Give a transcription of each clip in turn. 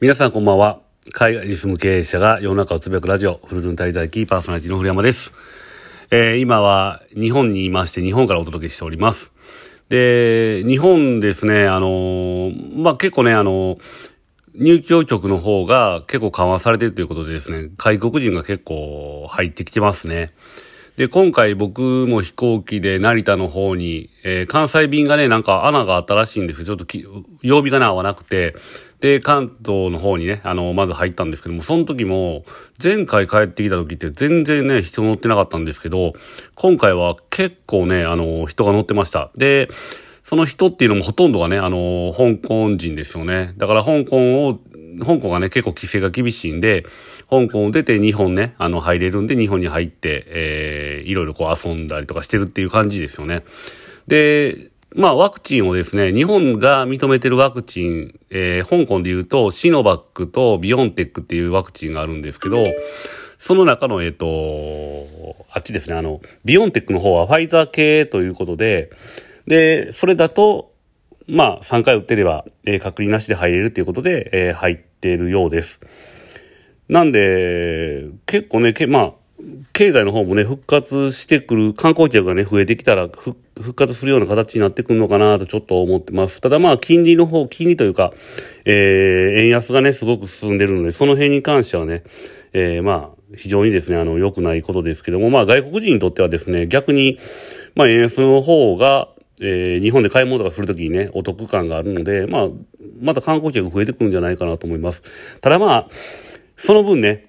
皆さんこんばんは。海外に住む経営者が世の中をつぶやくラジオ、フルルン滞在キーパーソナリティの古山です。えー、今は日本にいまして日本からお届けしております。で、日本ですね、あのー、まあ、結構ね、あのー、入居局の方が結構緩和されてるということでですね、外国人が結構入ってきてますね。で、今回僕も飛行機で成田の方に、えー、関西便がね、なんか穴があったらしいんですけど、ちょっと曜日がね、合わなくて、で、関東の方にね、あの、まず入ったんですけども、その時も、前回帰ってきた時って全然ね、人乗ってなかったんですけど、今回は結構ね、あの、人が乗ってました。で、その人っていうのもほとんどがね、あの、香港人ですよね。だから香港を、香港がね、結構規制が厳しいんで、香港を出て日本ね、あの、入れるんで日本に入って、えー、いろいろこう遊んだりとかしてるっていう感じですよね。で、まあ、ワクチンをですね、日本が認めてるワクチン、えー、香港で言うと、シノバックとビヨンテックっていうワクチンがあるんですけど、その中の、えっ、ー、と、あっちですね、あの、ビヨンテックの方はファイザー系ということで、で、それだと、まあ、3回打ってれば、えー、隔離なしで入れるということで、えー、入ってるようです。なんで、結構ね、けまあ、経済の方もね、復活してくる、観光客がね、増えてきたら、復活するような形になってくるのかなとちょっと思ってます。ただまあ、金利の方、金利というか、えー、円安がね、すごく進んでるので、その辺に関してはね、えー、まあ、非常にですね、あの、良くないことですけども、まあ、外国人にとってはですね、逆に、まあ、円安の方が、えー、日本で買い物とかするときにね、お得感があるので、まあ、また観光客増えてくるんじゃないかなと思います。ただまあ、その分ね、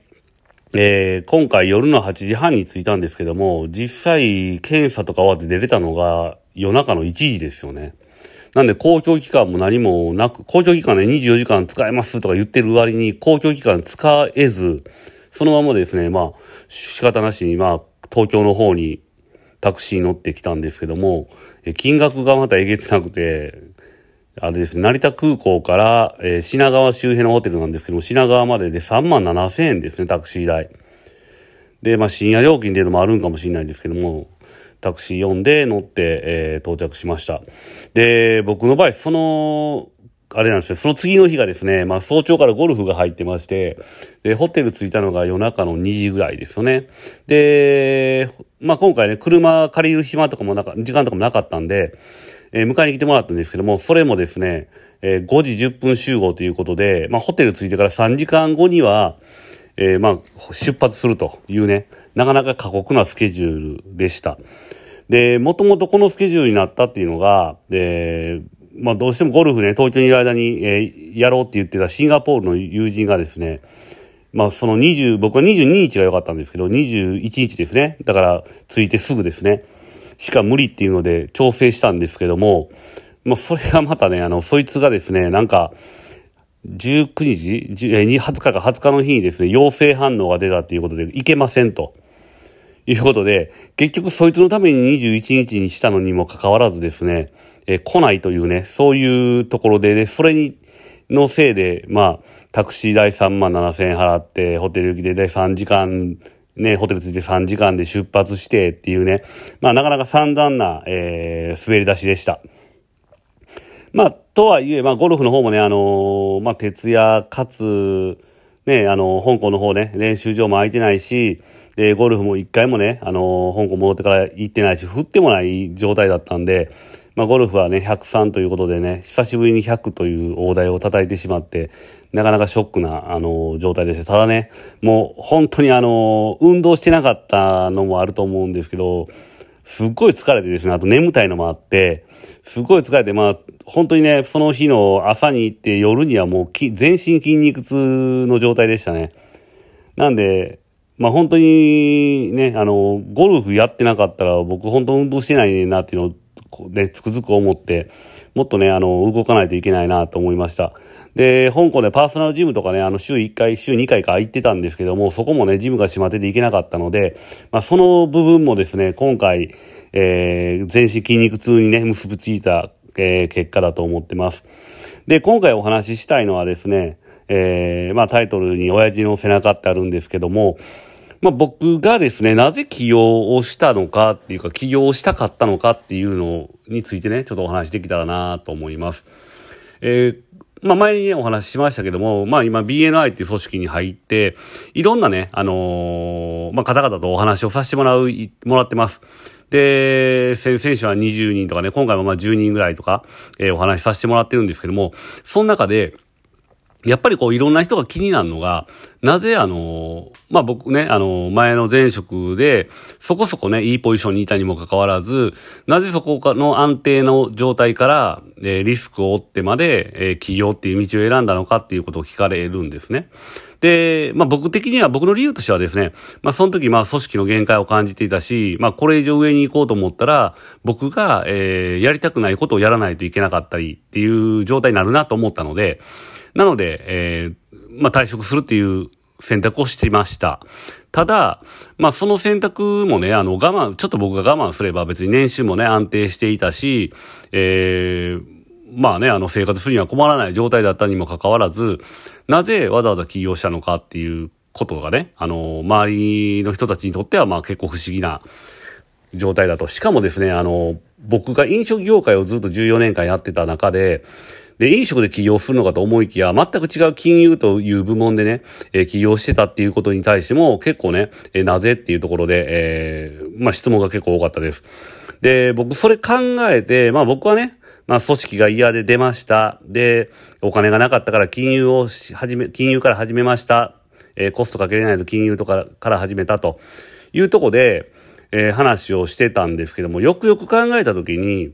えー、今回夜の8時半に着いたんですけども、実際検査とか終わって出れたのが夜中の1時ですよね。なんで公共機関も何もなく、公共機関ね24時間使えますとか言ってる割に公共機関使えず、そのままですね、まあ仕方なしにまあ東京の方にタクシー乗ってきたんですけども、金額がまたえげつなくて、あれですね、成田空港から、えー、品川周辺のホテルなんですけども、品川までで3万7千円ですね、タクシー代。で、まあ深夜料金っていうのもあるんかもしれないんですけども、タクシー呼んで乗って、えー、到着しました。で、僕の場合、その、あれなんですよ、その次の日がですね、まあ早朝からゴルフが入ってまして、で、ホテル着いたのが夜中の2時ぐらいですよね。で、まあ今回ね、車借りる暇とかもなか、時間とかもなかったんで、えー、迎えに来てもらったんですけども、それもですね、えー、5時10分集合ということで、まあ、ホテル着いてから3時間後には、えー、まあ、出発するというね、なかなか過酷なスケジュールでした。で、もともとこのスケジュールになったっていうのが、で、まあ、どうしてもゴルフね、東京にいる間に、えー、やろうって言ってたシンガポールの友人がですね、まあ、その20、僕は22日が良かったんですけど、21日ですね。だから、着いてすぐですね。しか無理っていうので調整したんですけども、まあ、それがまたね、あの、そいつがですね、なんか、19日 ?20 日か20日の日にですね、陽性反応が出たっていうことで、いけませんと。いうことで、結局そいつのために21日にしたのにもかかわらずですね、え来ないというね、そういうところで、ね、それに、のせいで、まあ、タクシー代3万7千円払って、ホテル行きで、ね、3時間ね、ホテル着いて3時間で出発してっていうね、まあなかなか散々な、えー、滑り出しでした。まあ、とはいえ、まあゴルフの方もね、あのー、まあ徹夜かつ、ね、あのー、香港の方ね、練習場も空いてないし、で、ゴルフも一回もね、あのー、香港戻ってから行ってないし、振ってもない状態だったんで、まあ、ゴルフはね、103ということでね、久しぶりに100という大台を叩いてしまって、なかなかショックな、あの、状態でした。ただね、もう本当にあの、運動してなかったのもあると思うんですけど、すっごい疲れてですね、あと眠たいのもあって、すっごい疲れて、まあ、本当にね、その日の朝に行って夜にはもう全身筋肉痛の状態でしたね。なんで、まあ本当にね、あの、ゴルフやってなかったら僕本当運動してないなっていうのをね、つくづく思って、もっとね、あの、動かないといけないなと思いました。で、香港でパーソナルジムとかね、あの、週1回、週2回か行ってたんですけども、そこもね、ジムが閉まってて行けなかったので、まあ、その部分もですね、今回、えー、全身筋肉痛にね、結びついた、えー、結果だと思ってます。で、今回お話ししたいのはですね、えー、まあ、タイトルに親父の背中ってあるんですけども、まあ、僕がですね、なぜ起業をしたのかっていうか、起業したかったのかっていうのについてね、ちょっとお話しできたらなと思います。えーまあ前にね、お話ししましたけども、まあ今 BNI っていう組織に入って、いろんなね、あのー、まあ方々とお話をさせてもらう、もらってます。で、選手は20人とかね、今回もまあ10人ぐらいとか、えー、お話しさせてもらってるんですけども、その中で、やっぱりこういろんな人が気になるのが、なぜあの、まあ、僕ね、あの、前の前職で、そこそこね、いいポジションにいたにもかかわらず、なぜそこの安定の状態から、えー、リスクを負ってまで、えー、起業っていう道を選んだのかっていうことを聞かれるんですね。で、まあ僕的には、僕の理由としてはですね、まあその時まあ組織の限界を感じていたし、まあこれ以上上に行こうと思ったら、僕が、えー、やりたくないことをやらないといけなかったりっていう状態になるなと思ったので、なので、えー、まあ退職するっていう選択をしていました。ただ、まあその選択もね、あの我慢、ちょっと僕が我慢すれば別に年収もね安定していたし、えー、まあね、あの生活するには困らない状態だったにもかかわらず、なぜわざわざ起業したのかっていうことがね、あの、周りの人たちにとってはまあ結構不思議な状態だと。しかもですね、あの、僕が飲食業界をずっと14年間やってた中で、で、飲食で起業するのかと思いきや、全く違う金融という部門でね、え、起業してたっていうことに対しても、結構ね、え、なぜっていうところで、えー、まあ質問が結構多かったです。で、僕それ考えて、まあ僕はね、まあ組織が嫌で出ました。で、お金がなかったから金融を始め、金融から始めました。えー、コストかけれないと金融とかから始めたというとこで、えー、話をしてたんですけども、よくよく考えたときに、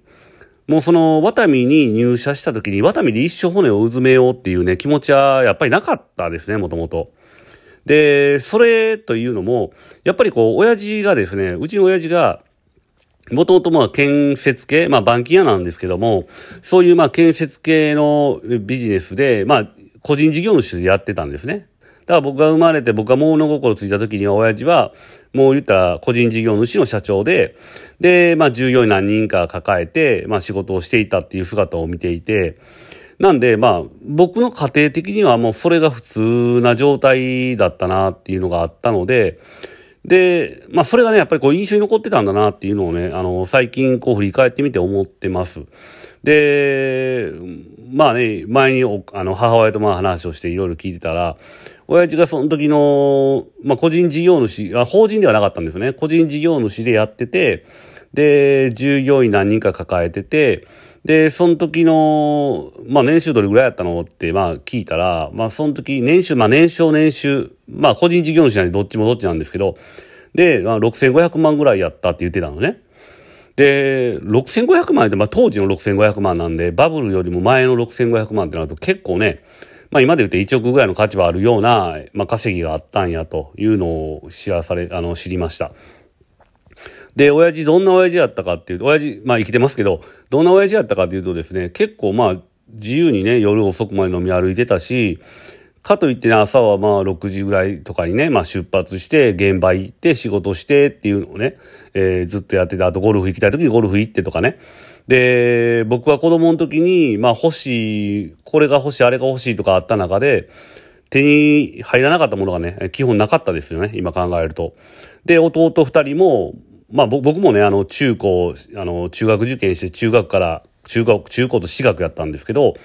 もうその、ワタミに入社した時に、ワタミで一生骨をうずめようっていうね、気持ちはやっぱりなかったですね、もともと。で、それというのも、やっぱりこう、親父がですね、うちの親父が、もともとまあ建設系、まあ板金屋なんですけども、そういうまあ建設系のビジネスで、まあ個人事業主でやってたんですね。だから僕が生まれて僕が物心ついた時には親父は、もう言ったら個人事業主の社長で、で、まあ従業員何人か抱えて、まあ仕事をしていたっていう姿を見ていて、なんで、まあ、僕の家庭的にはもうそれが普通な状態だったなっていうのがあったので、で、まあそれがね、やっぱりこう印象に残ってたんだなっていうのをね、あの、最近こう振り返ってみて思ってます。で、まあね、前にあの母親とまあ話をしていろいろ聞いてたら、親父がその時の、まあ、個人事業主あ、法人ではなかったんですね。個人事業主でやってて、で、従業員何人か抱えてて、で、その時の、まあ年収どれぐらいやったのって、まあ聞いたら、まあその時、年収、まあ年少年収、まあ個人事業主なんでどっちもどっちなんですけど、で、まあ6500万ぐらいやったって言ってたのね。で、6500万って、まあ当時の6500万なんで、バブルよりも前の6500万ってなると結構ね、まあ今で言うと1億ぐらいの価値はあるような、まあ稼ぎがあったんやというのを知らされ、あの、知りました。で、親父どんな親父やったかっていうと、親父、まあ生きてますけど、どんな親父やったかっていうとですね、結構まあ自由にね、夜遅くまで飲み歩いてたし、かといってね、朝はまあ6時ぐらいとかにね、まあ出発して、現場行って仕事してっていうのをね、えー、ずっとやってて、あとゴルフ行きたい時にゴルフ行ってとかね。で、僕は子供の時に、まあ欲しい、これが欲しい、あれが欲しいとかあった中で、手に入らなかったものがね、基本なかったですよね、今考えると。で、弟二人も、まあ僕もね、あの中高、あの中学受験して中学から、中学、中高と私学やったんですけど、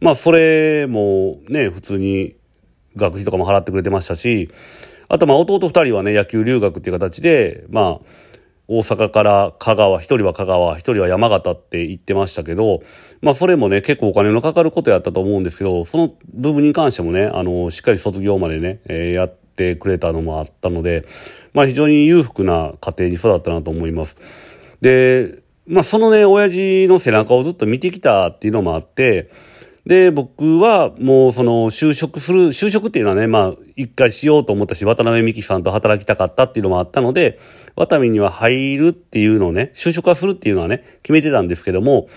まあそれもね、普通に学費とかも払ってくれてましたし、あとまあ弟二人はね、野球留学っていう形で、まあ、大阪から香川、一人は香川、一人は山形って言ってましたけど、まあそれもね、結構お金のかかることやったと思うんですけど、その部分に関してもね、あの、しっかり卒業までね、えー、やってくれたのもあったので、まあ非常に裕福な家庭に育ったなと思います。で、まあそのね、親父の背中をずっと見てきたっていうのもあって、で、僕はもうその就職する、就職っていうのはね、まあ一回しようと思ったし、渡辺美樹さんと働きたかったっていうのもあったので、ワタミには入るっていうのをね、就職はするっていうのはね、決めてたんですけども、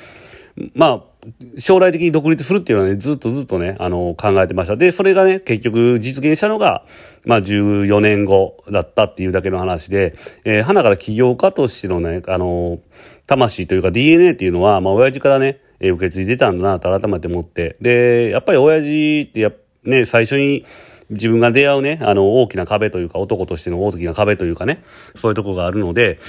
まあ、将来的に独立するっていうのはね、ずっとずっとね、あの、考えてました。で、それがね、結局実現したのが、まあ、14年後だったっていうだけの話で、えー、花から起業家としてのね、あの、魂というか DNA っていうのは、まあ、親父からね、受け継いでたんだなと改めて思って。で、やっぱり親父って、ね、最初に、自分が出会うね、あの、大きな壁というか、男としての大きな壁というかね、そういうとこがあるので、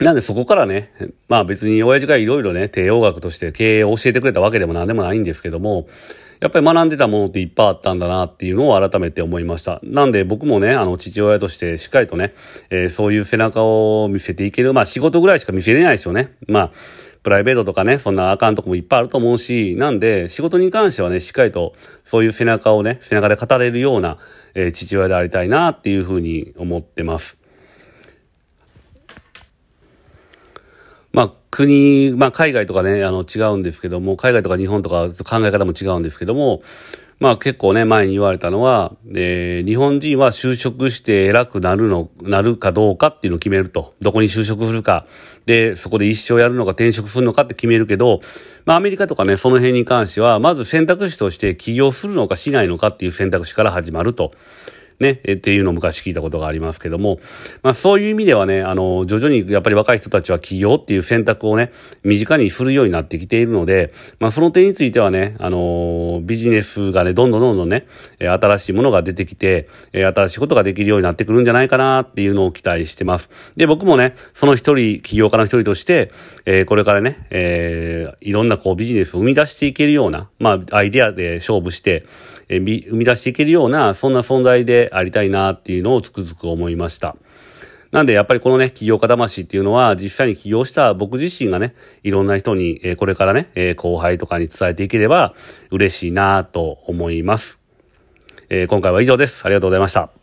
なんでそこからね、まあ別に親父がいろいろね、帝王学として経営を教えてくれたわけでも何でもないんですけども、やっぱり学んでたものっていっぱいあったんだなっていうのを改めて思いました。なんで僕もね、あの父親としてしっかりとね、えー、そういう背中を見せていける、まあ仕事ぐらいしか見せれないですよね。まあ、プライベートとかね、そんなあかんとこもいっぱいあると思うし、なんで仕事に関してはね、しっかりとそういう背中をね、背中で語れるような、えー、父親でありたいなっていうふうに思ってます。まあ、国、まあ、海外とかね、あの、違うんですけども、海外とか日本とか考え方も違うんですけども、まあ結構ね、前に言われたのは、えー、日本人は就職して偉くなるの、なるかどうかっていうのを決めると。どこに就職するか。で、そこで一生やるのか転職するのかって決めるけど、まあアメリカとかね、その辺に関しては、まず選択肢として起業するのかしないのかっていう選択肢から始まると。ね、えっていうのを昔聞いたことがありますけども、まあそういう意味ではね、あの、徐々にやっぱり若い人たちは起業っていう選択をね、身近にするようになってきているので、まあその点についてはね、あの、ビジネスがね、どんどんどんどんね、新しいものが出てきて、新しいことができるようになってくるんじゃないかなっていうのを期待してます。で、僕もね、その一人、起業家の一人として、えー、これからね、えー、いろんなこうビジネスを生み出していけるような、まあアイデアで勝負して、え、生み出していけるような、そんな存在でありたいなっていうのをつくづく思いました。なんでやっぱりこのね、起業家魂っていうのは実際に起業した僕自身がね、いろんな人に、えこれからね、え後輩とかに伝えていければ嬉しいなと思います。え今回は以上です。ありがとうございました。